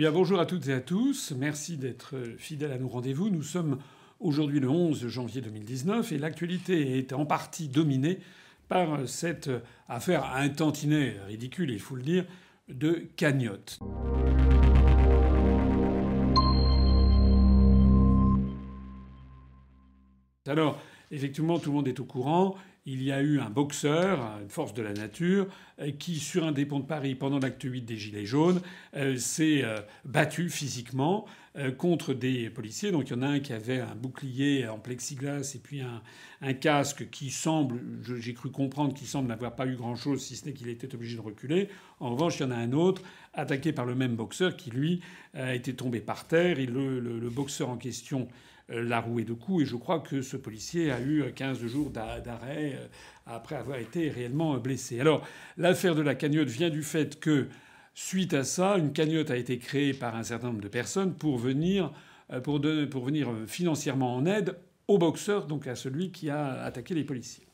Eh bonjour à toutes et à tous. Merci d'être fidèles à nos rendez-vous. Nous sommes aujourd'hui le 11 janvier 2019 et l'actualité est en partie dominée par cette affaire un tantinet ridicule, il faut le dire, de cagnotte. Alors, effectivement, tout le monde est au courant il y a eu un boxeur, une force de la nature, euh, qui, sur un des ponts de Paris, pendant l'acte 8 des Gilets jaunes, euh, s'est euh, battu physiquement contre des policiers. Donc il y en a un qui avait un bouclier en plexiglas et puis un, casque qui semble, j'ai cru comprendre, qui semble n'avoir pas eu grand-chose, si ce n'est qu'il était obligé de reculer. En revanche, il y en a un autre, attaqué par le même boxeur, qui, lui, a été tombé par terre. Et le boxeur en question la rouée de coups. Et je crois que ce policier a eu 15 jours d'arrêt euh, après avoir été réellement blessé. Alors, l'affaire de la cagnotte vient du fait que, suite à ça, une cagnotte a été créée par un certain nombre de personnes pour venir, euh, pour venir financièrement en aide au boxeur, donc à celui qui a attaqué les policiers.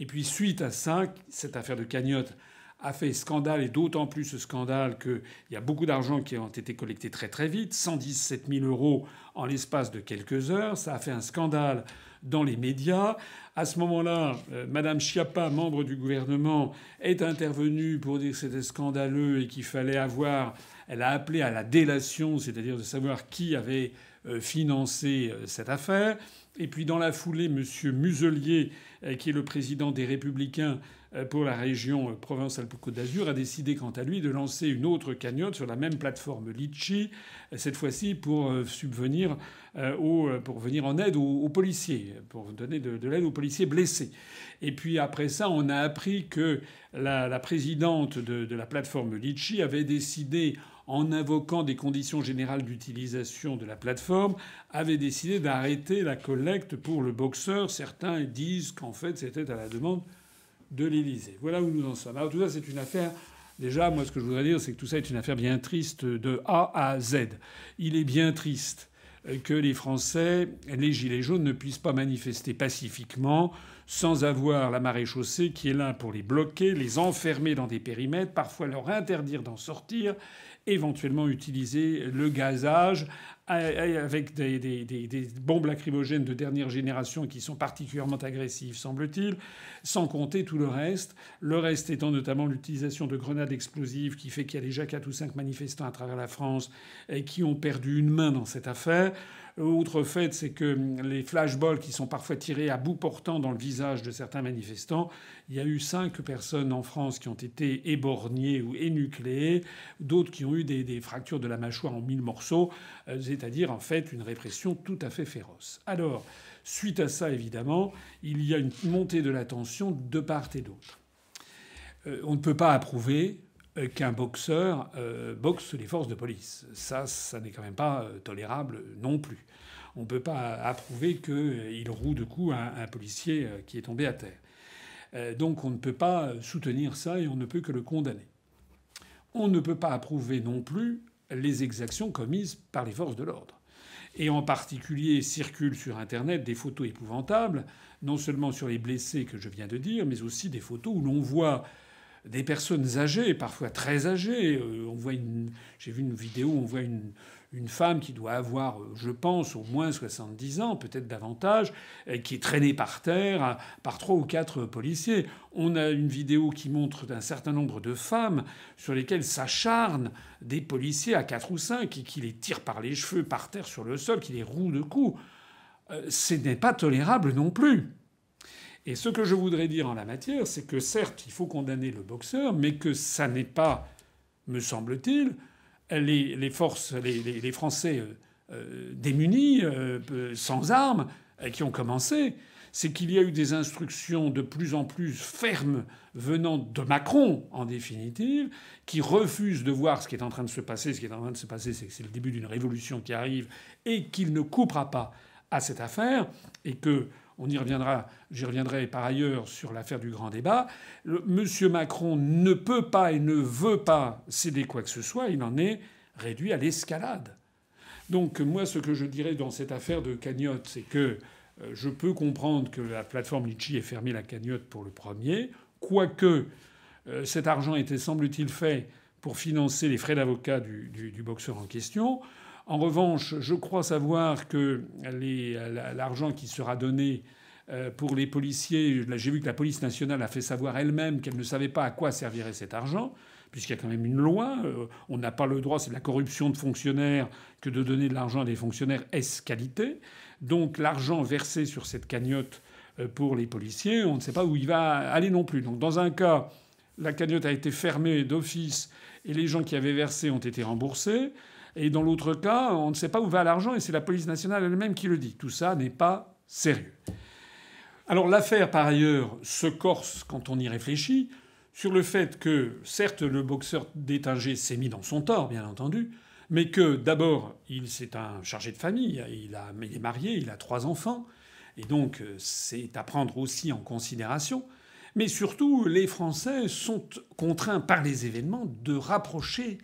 Et puis, suite à ça, cette affaire de cagnotte a fait scandale, et d'autant plus ce scandale qu'il y a beaucoup d'argent qui ont été collectés très très vite, 117 000 euros en l'espace de quelques heures. Ça a fait un scandale dans les médias. À ce moment-là, euh, Madame Schiappa, membre du gouvernement, est intervenue pour dire que c'était scandaleux et qu'il fallait avoir. Elle a appelé à la délation, c'est-à-dire de savoir qui avait euh, financé euh, cette affaire. Et puis dans la foulée, M. Muselier, qui est le président des Républicains, euh, pour la région euh, Provence-Alpes-Côte d'Azur a décidé quant à lui de lancer une autre cagnotte sur la même plateforme Litchi, euh, cette fois-ci pour subvenir pour venir en aide aux, policiers, pour donner de, l'aide aux policiers blessés. Et puis après ça, on a appris que la, présidente de, la plateforme Litchi avait décidé, en invoquant des conditions générales d'utilisation de la plateforme, avait décidé d'arrêter la pour le boxeur. Certains disent qu'en fait c'était à la demande de l'Élysée. Voilà où nous en sommes. Alors tout ça, c'est une affaire. Déjà, moi, ce que je voudrais dire, c'est que tout ça est une affaire bien triste de A à Z. Il est bien triste que les Français, les Gilets jaunes, ne puissent pas manifester pacifiquement sans avoir la marée chaussée qui est là pour les bloquer, les enfermer dans des périmètres, parfois leur interdire d'en sortir, éventuellement utiliser le gazage avec des, bombes lacrymogènes de dernière génération qui sont particulièrement agressives, semble-t-il, sans compter tout le reste. Le reste étant notamment l'utilisation de grenades explosives qui fait qu'il y a déjà 4 ou 5 manifestants à travers la France qui ont perdu une main dans cette affaire. Autre fait, c'est que les flashballs qui sont parfois tirés à bout portant dans le visage de certains manifestants, il y a eu cinq personnes en France qui ont été éborgnées ou énucléées, d'autres qui ont eu des, fractures de la mâchoire en mille morceaux, euh, c'est-à-dire en fait une répression tout à fait féroce. Alors, suite à ça, évidemment, il y a une montée de la tension de part et d'autre. Euh, on ne peut pas approuver qu'un boxeur euh, boxe les forces de police. Ça, ça n'est quand même pas euh, tolérable non plus. On ne peut pas approuver qu'il roue de coups un, policier qui est tombé à terre. Donc on ne peut pas soutenir ça et on ne peut que le condamner. On ne peut pas approuver non plus les exactions commises par les forces de l'ordre. Et en particulier circulent sur Internet des photos épouvantables, non seulement sur les blessés que je viens de dire, mais aussi des photos où l'on voit des personnes âgées, parfois très âgées. Euh, on voit une, j'ai vu une vidéo où on voit une, une femme qui doit avoir, euh, je pense, au moins 70 ans, peut-être davantage, qui est traînée par terre par trois ou quatre policiers. On a une vidéo qui montre un certain nombre de femmes sur lesquelles s'acharnent des policiers à quatre ou cinq et qui les tirent par les cheveux par terre sur le sol, qui les rouent de coups. Euh, ce n'est pas tolérable non plus. Et ce que je voudrais dire en la matière, c'est que certes, il faut condamner le boxeur, mais que ça n'est pas, me semble-t-il, les, forces, les, Français euh, euh, démunis, euh, sans armes, qui ont commencé. C'est qu'il y a eu des instructions de plus en plus fermes venant de Macron, en définitive, qui refuse de voir ce qui est en train de se passer. Ce qui est en train de se passer, c'est que c'est le début d'une révolution qui arrive et qu'il ne coupera pas à cette affaire et que on y reviendra, j'y reviendrai par ailleurs sur l'affaire du grand débat. Monsieur Macron ne peut pas et ne veut pas céder quoi que ce soit. Il en est réduit à l'escalade. Donc moi, ce que je dirais dans cette affaire de cagnotte, c'est que euh, je peux comprendre que la plateforme Litchi ait fermé la cagnotte pour le premier, quoique euh, cet argent était, semble-t-il, fait pour financer les frais d'avocat du, boxeur en question. En revanche, je crois savoir que l'argent qui sera donné euh, pour les policiers, j'ai vu que la police nationale a fait savoir elle-même qu'elle ne savait pas à quoi servirait cet argent, puisqu'il y a quand même une loi. Euh, on n'a pas le droit, c'est de la corruption de fonctionnaires que de donner de l'argent à des fonctionnaires S qualité. Donc l'argent versé sur cette cagnotte euh, pour les policiers, on ne sait pas où il va aller non plus. Donc dans un cas, la cagnotte a été fermée d'office et les gens qui avaient versé ont été remboursés. Et dans l'autre cas, on ne sait pas où va l'argent et c'est la police nationale elle-même qui le dit. Tout ça n'est pas sérieux. Alors l'affaire, par ailleurs, se corse quand on y réfléchit sur le fait que, certes, le boxeur détingé s'est mis dans son tort, bien entendu, mais que d'abord, il c'est un chargé de famille, il, a, il est marié, il a trois enfants, et donc euh, c'est à prendre aussi en considération. Mais surtout, les Français sont contraints par les événements de rapprocher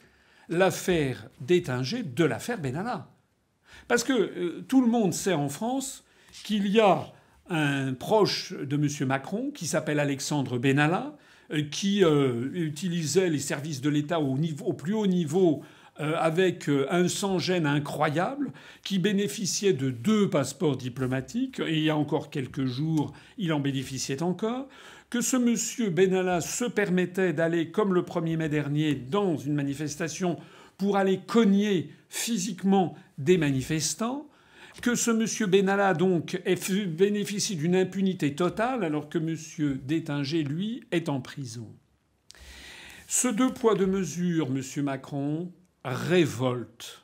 l'affaire d'Étinger de l'affaire Benalla. Parce que euh, tout le monde sait en France qu'il y a un proche de M. Macron qui s'appelle Alexandre Benalla, euh, qui euh, utilisait les services de l'État au, au, plus haut niveau avec un sans-gêne incroyable, qui bénéficiait de deux passeports diplomatiques, et il y a encore quelques jours, il en bénéficiait encore, que ce monsieur Benalla se permettait d'aller, comme le 1er mai dernier, dans une manifestation pour aller cogner physiquement des manifestants, que ce monsieur Benalla donc bénéficie d'une impunité totale alors que monsieur Détinger, lui, est en prison. Ce deux poids deux mesures, monsieur Macron, révolte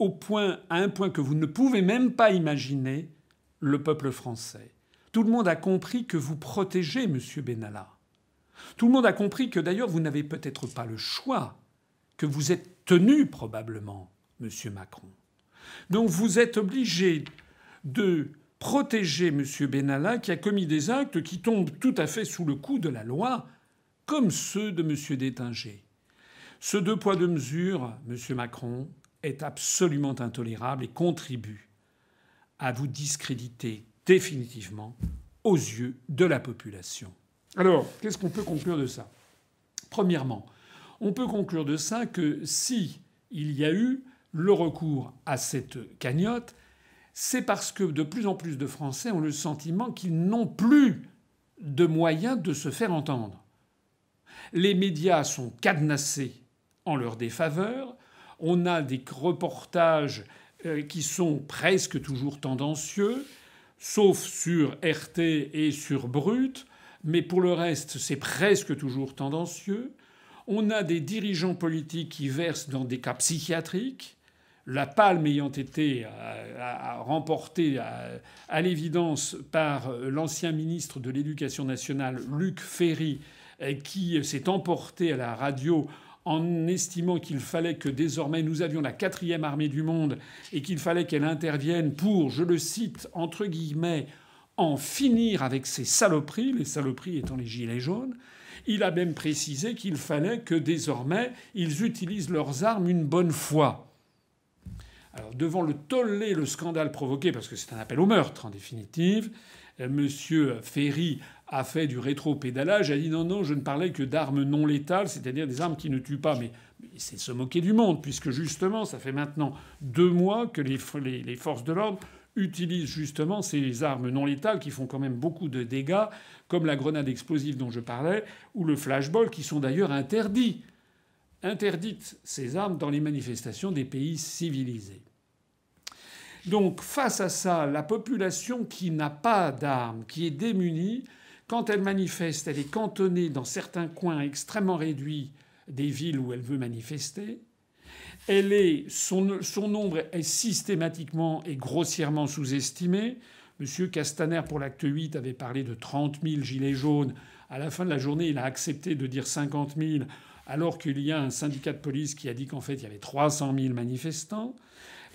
à un point que vous ne pouvez même pas imaginer le peuple français. Tout le monde a compris que vous protégez M. Benalla. Tout le monde a compris que d'ailleurs vous n'avez peut-être pas le choix, que vous êtes tenu probablement, M. Macron. Donc vous êtes obligé de protéger M. Benalla qui a commis des actes qui tombent tout à fait sous le coup de la loi, comme ceux de M. Détinger. Ce deux poids deux mesures, M. Macron, est absolument intolérable et contribue à vous discréditer définitivement aux yeux de la population. Alors, qu'est-ce qu'on peut conclure de ça? Premièrement, on peut conclure de ça que si il y a eu le recours à cette cagnotte, c'est parce que de plus en plus de Français ont le sentiment qu'ils n'ont plus de moyens de se faire entendre. Les médias sont cadenassés en leur défaveur. On a des reportages euh, qui sont presque toujours tendancieux sauf sur RT et sur Brut, mais pour le reste, c'est presque toujours tendancieux. On a des dirigeants politiques qui versent dans des cas psychiatriques, la palme ayant été euh, remportée à, l'évidence par l'ancien ministre de l'Éducation nationale, Luc Ferry, euh, qui s'est emporté à la radio en estimant qu'il fallait que désormais nous avions la quatrième armée du monde et qu'il fallait qu'elle intervienne pour, je le cite, entre guillemets, en finir avec ces saloperies, les saloperies étant les gilets jaunes. Il a même précisé qu'il fallait que désormais ils utilisent leurs armes une bonne fois. Alors devant le tollé, le scandale provoqué, parce que c'est un appel au meurtre en définitive, euh, M. Ferry a fait du rétro-pédalage, a dit non, non, je ne parlais que d'armes non létales, c'est-à-dire des armes qui ne tuent pas. Mais c'est se moquer du monde, puisque justement, ça fait maintenant deux mois que les, forces de l'ordre utilisent justement ces armes non létales qui font quand même beaucoup de dégâts, comme la grenade explosive dont je parlais, ou le flashball, qui sont d'ailleurs interdits. Interdites ces armes dans les manifestations des pays civilisés. Donc face à ça, la population qui n'a pas d'armes, qui est démunie, quand elle manifeste, elle est cantonnée dans certains coins extrêmement réduits des villes où elle veut manifester. Elle est, son, nombre est systématiquement et grossièrement sous-estimé. M. Castaner, pour l'acte 8, avait parlé de 30 000 gilets jaunes. À la fin de la journée, il a accepté de dire 50 000, alors qu'il y a un syndicat de police qui a dit qu'en fait, il y avait 300 000 manifestants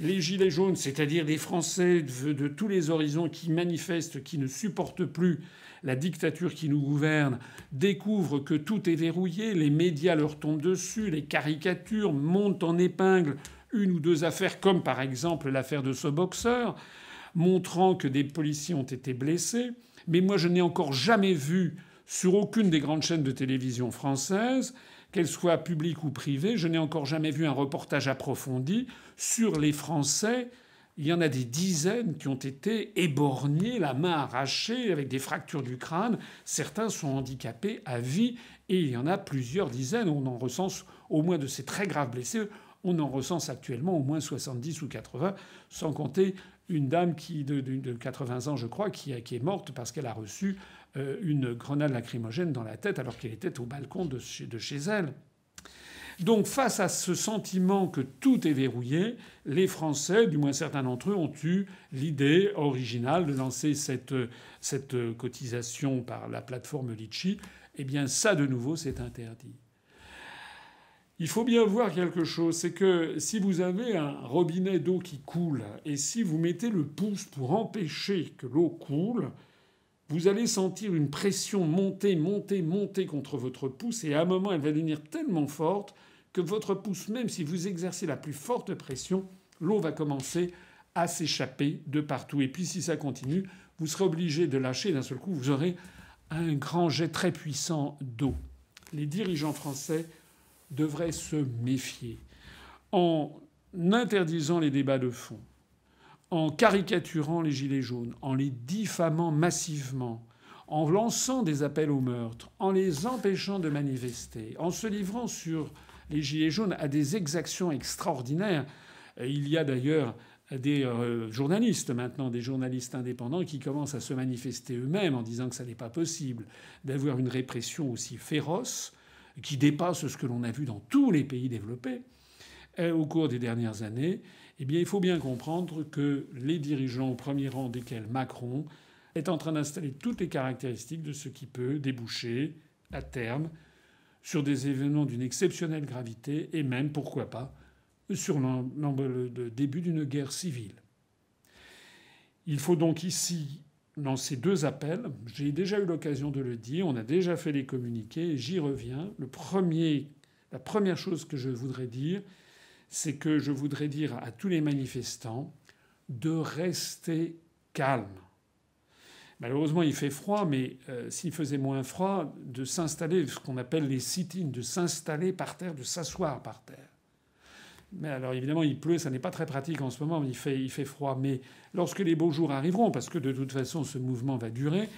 les Gilets jaunes, c'est-à-dire les Français de, tous les horizons qui manifestent, qui ne supportent plus la dictature qui nous gouverne, découvrent que tout est verrouillé, les médias leur tombent dessus, les caricatures montent en épingle une ou deux affaires, comme par exemple l'affaire de ce boxeur, montrant que des policiers ont été blessés. Mais moi, je n'ai encore jamais vu sur aucune des grandes chaînes de télévision françaises qu'elles soient publiques ou privées. Je n'ai encore jamais vu un reportage approfondi sur les Français. Il y en a des dizaines qui ont été éborgnés, la main arrachée, avec des fractures du crâne. Certains sont handicapés à vie et il y en a plusieurs dizaines. On en recense au moins de ces très graves blessés. On en recense actuellement au moins 70 ou 80, sans compter une dame qui de, 80 ans, je crois, qui, est morte parce qu'elle a reçu euh, une grenade lacrymogène dans la tête alors qu'elle était au balcon de de chez elle. Donc face à ce sentiment que tout est verrouillé, les Français, du moins certains d'entre eux, ont eu l'idée originale de lancer cette, cette cotisation par la plateforme Litchi. Eh bien ça, de nouveau, c'est interdit. Il faut bien voir quelque chose, c'est que si vous avez un robinet d'eau qui coule et si vous mettez le pouce pour empêcher que l'eau coule, vous allez sentir une pression monter, monter, monter contre votre pouce et à un moment elle va devenir tellement forte que votre pouce, même si vous exercez la plus forte pression, l'eau va commencer à s'échapper de partout. Et puis si ça continue, vous serez obligé de lâcher d'un seul coup, vous aurez un grand jet très puissant d'eau. Les dirigeants français devrait se méfier. En interdisant les débats de fond, en caricaturant les Gilets jaunes, en les diffamant massivement, en lançant des appels au meurtre, en les empêchant de manifester, en se livrant sur les Gilets jaunes à des exactions extraordinaires. Il y a d'ailleurs des euh, journalistes maintenant, des journalistes indépendants qui commencent à se manifester eux-mêmes en disant que ça n'est pas possible d'avoir une répression aussi féroce qui dépasse ce que l'on a vu dans tous les pays développés euh, au cours des dernières années, eh bien, il faut bien comprendre que les dirigeants, au premier rang desquels Macron, est en train d'installer toutes les caractéristiques de ce qui peut déboucher, à terme, sur des événements d'une exceptionnelle gravité et même, pourquoi pas, sur le début d'une guerre civile. Il faut donc ici dans ces deux appels, j'ai déjà eu l'occasion de le dire, on a déjà fait les communiqués, j'y reviens. Le premier, la première chose que je voudrais dire, c'est que je voudrais dire à tous les manifestants de rester calmes. Malheureusement, il fait froid, mais euh, s'il faisait moins froid, de s'installer, ce qu'on appelle les sit-ins, de s'installer par terre, de s'asseoir par terre. Mais alors évidemment, il pleut, ça n'est pas très pratique en ce moment, il fait, il fait froid. Mais lorsque les beaux jours arriveront, parce que de toute façon ce mouvement va durer,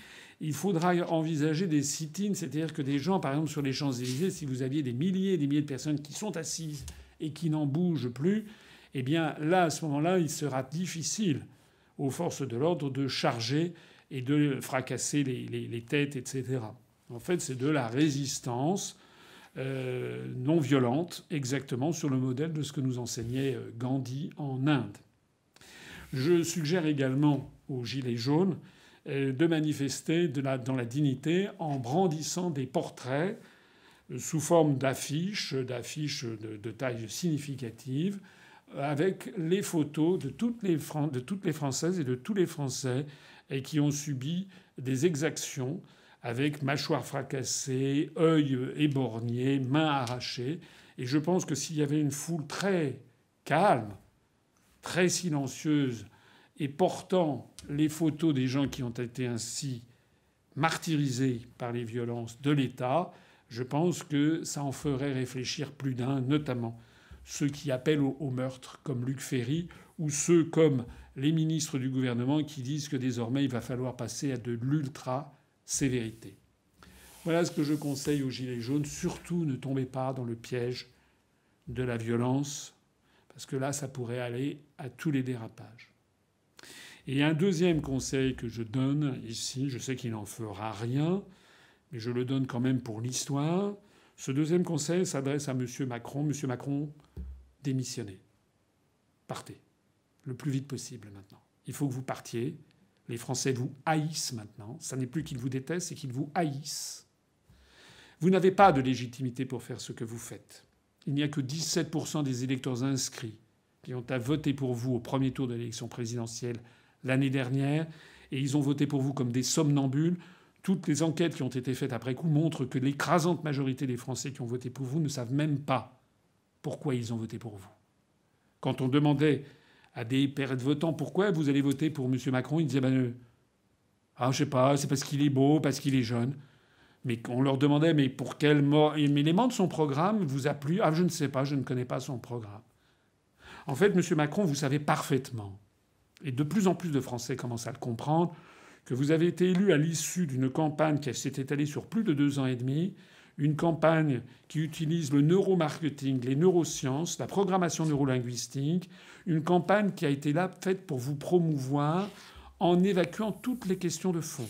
il faudra envisager des sit-ins, c'est-à-dire que des gens, par exemple sur les Champs-Élysées, si vous aviez des milliers et des milliers de personnes qui sont assises et qui n'en bougent plus, eh bien là, à ce moment-là, il sera difficile aux forces de l'ordre de charger et de fracasser les, têtes, etc. En fait, c'est de la résistance euh, non violente, exactement sur le modèle de ce que nous enseignait euh, Gandhi en Inde. Je suggère également aux Gilets jaunes euh, de manifester dans la dignité en brandissant des portraits sous forme d'affiches, d'affiches de, taille significative, avec les photos de toutes les Françaises et de tous les Français et qui ont subi des exactions avec mâchoire fracassée, œil éborgné, main arrachée. Et je pense que s'il y avait une foule très calme, très silencieuse, et portant les photos des gens qui ont été ainsi martyrisés par les violences de l'État, je pense que ça en ferait réfléchir plus d'un, notamment ceux qui appellent au, meurtre, comme Luc Ferry, ou ceux comme les ministres du gouvernement qui disent que désormais il va falloir passer à de l'ultra sévérité. Voilà ce que je conseille aux Gilets jaunes. Surtout ne tombez pas dans le piège de la violence, parce que là, ça pourrait aller à tous les dérapages. Et un deuxième conseil que je donne ici, je sais qu'il n'en fera rien, mais je le donne quand même pour l'histoire. Ce deuxième conseil s'adresse à M. Macron. M. Macron, démissionnez. Partez. Le plus vite possible maintenant. Il faut que vous partiez. Les Français vous haïssent maintenant. Ça n'est plus qu'ils vous détestent, c'est qu'ils vous haïssent. Vous n'avez pas de légitimité pour faire ce que vous faites. Il n'y a que 17% des électeurs inscrits qui ont à voter pour vous au premier tour de l'élection présidentielle l'année dernière, et ils ont voté pour vous comme des somnambules. Toutes les enquêtes qui ont été faites après coup montrent que l'écrasante majorité des Français qui ont voté pour vous ne savent même pas pourquoi ils ont voté pour vous. Quand on demandait à des pères de votants pourquoi vous allez voter pour M. Macron? Il disait ben, euh, ah, je sais pas, c'est parce qu'il est beau, parce qu'il est jeune. Mais on leur demandait, mais pour quel élément de son programme vous a plu? Ah, je ne sais pas, je ne connais pas son programme. En fait, M. Macron, vous savez parfaitement, et de plus en plus de Français commencent à le comprendre, que vous avez été élu à l'issue d'une campagne qui s'est étalée sur plus de deux ans et demi, une campagne qui utilise le neuromarketing, les neurosciences, la programmation neurolinguistique, une campagne qui a été là faite pour vous promouvoir en évacuant toutes les questions de fond.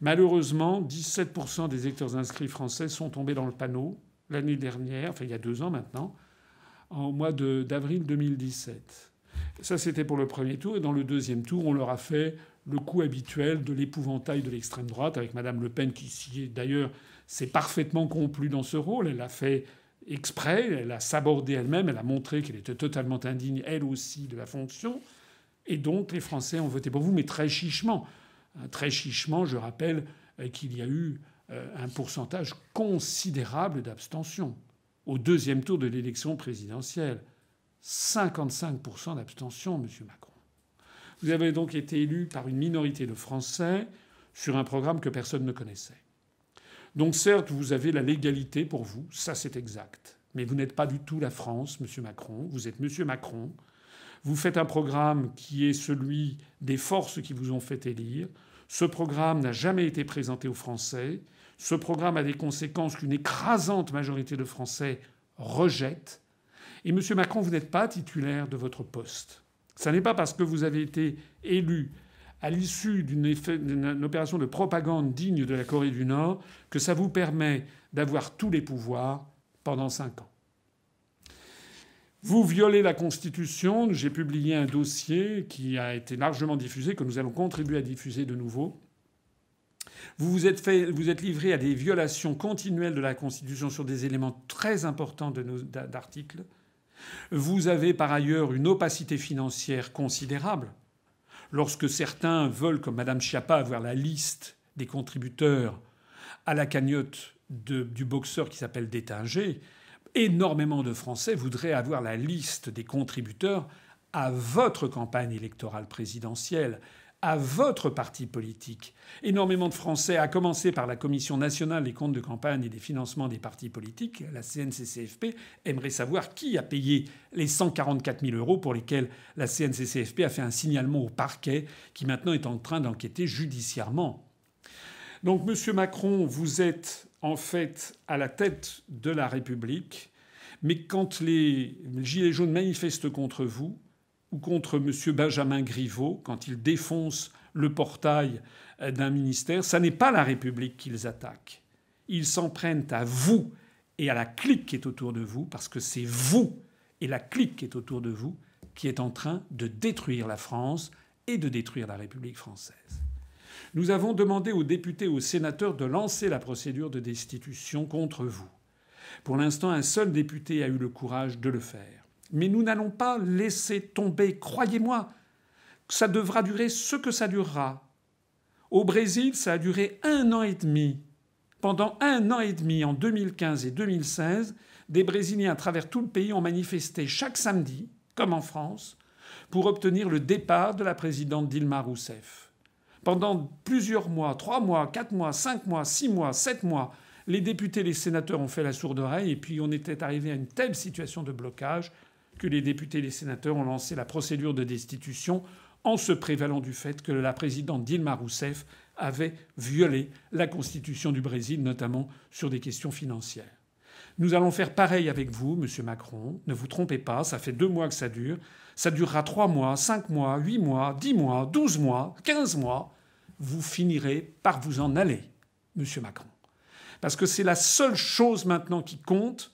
Malheureusement, 17% des électeurs inscrits français sont tombés dans le panneau l'année dernière, enfin il y a deux ans maintenant, au mois d'avril 2017. Ça, c'était pour le premier tour. Et dans le deuxième tour, on leur a fait le coup habituel de l'épouvantail de l'extrême droite, avec Mme Le Pen qui, d'ailleurs, s'est parfaitement complu dans ce rôle. Elle l'a fait exprès, elle a sabordé elle-même, elle a montré qu'elle était totalement indigne, elle aussi, de la fonction. Et donc, les Français ont voté pour vous, mais très chichement. Très chichement, je rappelle euh, qu'il y a eu euh, un pourcentage considérable d'abstention au deuxième tour de l'élection présidentielle. 55% d'abstention, M. Macron. Vous avez donc été élu par une minorité de Français sur un programme que personne ne connaissait. Donc certes, vous avez la légalité pour vous, ça c'est exact. Mais vous n'êtes pas du tout la France, M. Macron. Vous êtes M. Macron. Vous faites un programme qui est celui des forces qui vous ont fait élire. Ce programme n'a jamais été présenté aux Français. Ce programme a des conséquences qu'une écrasante majorité de Français rejette. Et M. Macron, vous n'êtes pas titulaire de votre poste. Ce n'est pas parce que vous avez été élu à l'issue d'une opération de propagande digne de la Corée du Nord que ça vous permet d'avoir tous les pouvoirs pendant cinq ans. Vous violez la Constitution. J'ai publié un dossier qui a été largement diffusé, que nous allons contribuer à diffuser de nouveau. Vous vous êtes, fait, livré à des violations continuelles de la Constitution sur des éléments très importants d'articles. Vous avez par ailleurs une opacité financière considérable. Lorsque certains veulent, comme Mme Schiappa, avoir la liste des contributeurs à la cagnotte du boxeur qui s'appelle Détinger, énormément de Français voudraient avoir la liste des contributeurs à votre campagne électorale présidentielle à votre parti politique. Énormément de Français, à commencer par la Commission nationale des comptes de campagne et des financements des partis politiques, la CNCCFP, aimeraient savoir qui a payé les 144 000 euros pour lesquels la CNCCFP a fait un signalement au parquet qui maintenant est en train d'enquêter judiciairement. Donc, Monsieur Macron, vous êtes en fait à la tête de la République, mais quand les Gilets jaunes manifestent contre vous, ou contre M. Benjamin Griveaux quand il défonce le portail d'un ministère, ça n'est pas la République qu'ils attaquent. Ils s'en prennent à vous et à la clique qui est autour de vous, parce que c'est vous et la clique qui est autour de vous qui est en train de détruire la France et de détruire la République française. Nous avons demandé aux députés et aux sénateurs de lancer la procédure de destitution contre vous. Pour l'instant, un seul député a eu le courage de le faire. Mais nous n'allons pas laisser tomber, croyez-moi. Ça devra durer ce que ça durera. Au Brésil, ça a duré un an et demi. Pendant un an et demi, en 2015 et 2016, des Brésiliens à travers tout le pays ont manifesté chaque samedi, comme en France, pour obtenir le départ de la présidente Dilma Rousseff. Pendant plusieurs mois, trois mois, quatre mois, cinq mois, six mois, sept mois, les députés les sénateurs ont fait la sourde oreille et puis on était arrivé à une telle situation de blocage les députés et les sénateurs ont lancé la procédure de destitution en se prévalant du fait que la présidente Dilma Rousseff avait violé la constitution du Brésil, notamment sur des questions financières. Nous allons faire pareil avec vous, monsieur Macron. Ne vous trompez pas, ça fait deux mois que ça dure. Ça durera trois mois, cinq mois, huit mois, dix mois, douze mois, quinze mois. Vous finirez par vous en aller, monsieur Macron. Parce que c'est la seule chose maintenant qui compte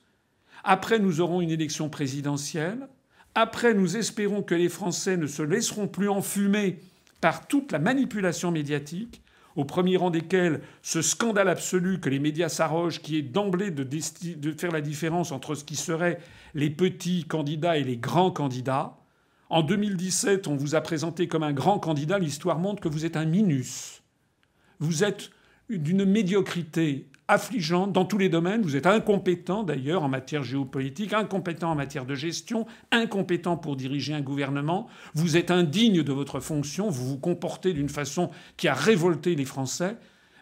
après, nous aurons une élection présidentielle. Après, nous espérons que les Français ne se laisseront plus enfumer par toute la manipulation médiatique, au premier rang desquels ce scandale absolu que les médias s'arrogent, qui est d'emblée de, faire la différence entre ce qui serait les petits candidats et les grands candidats. En 2017, on vous a présenté comme un grand candidat. L'histoire montre que vous êtes un minus. Vous êtes d'une médiocrité affligeante dans tous les domaines. Vous êtes incompétent d'ailleurs en matière géopolitique, incompétent en matière de gestion, incompétent pour diriger un gouvernement. Vous êtes indigne de votre fonction, vous vous comportez d'une façon qui a révolté les Français.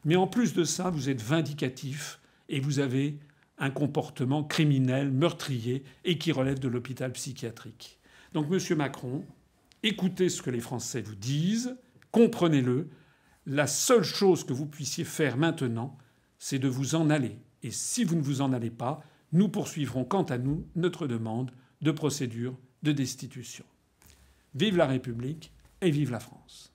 Mais en plus de ça, vous êtes vindicatif et vous avez un comportement criminel, meurtrier et qui relève de l'hôpital psychiatrique. Donc, Monsieur Macron, écoutez ce que les Français vous disent, comprenez-le. La seule chose que vous puissiez faire maintenant, c'est de vous en aller. Et si vous ne vous en allez pas, nous poursuivrons quant à nous notre demande de procédure de destitution. Vive la République et vive la France.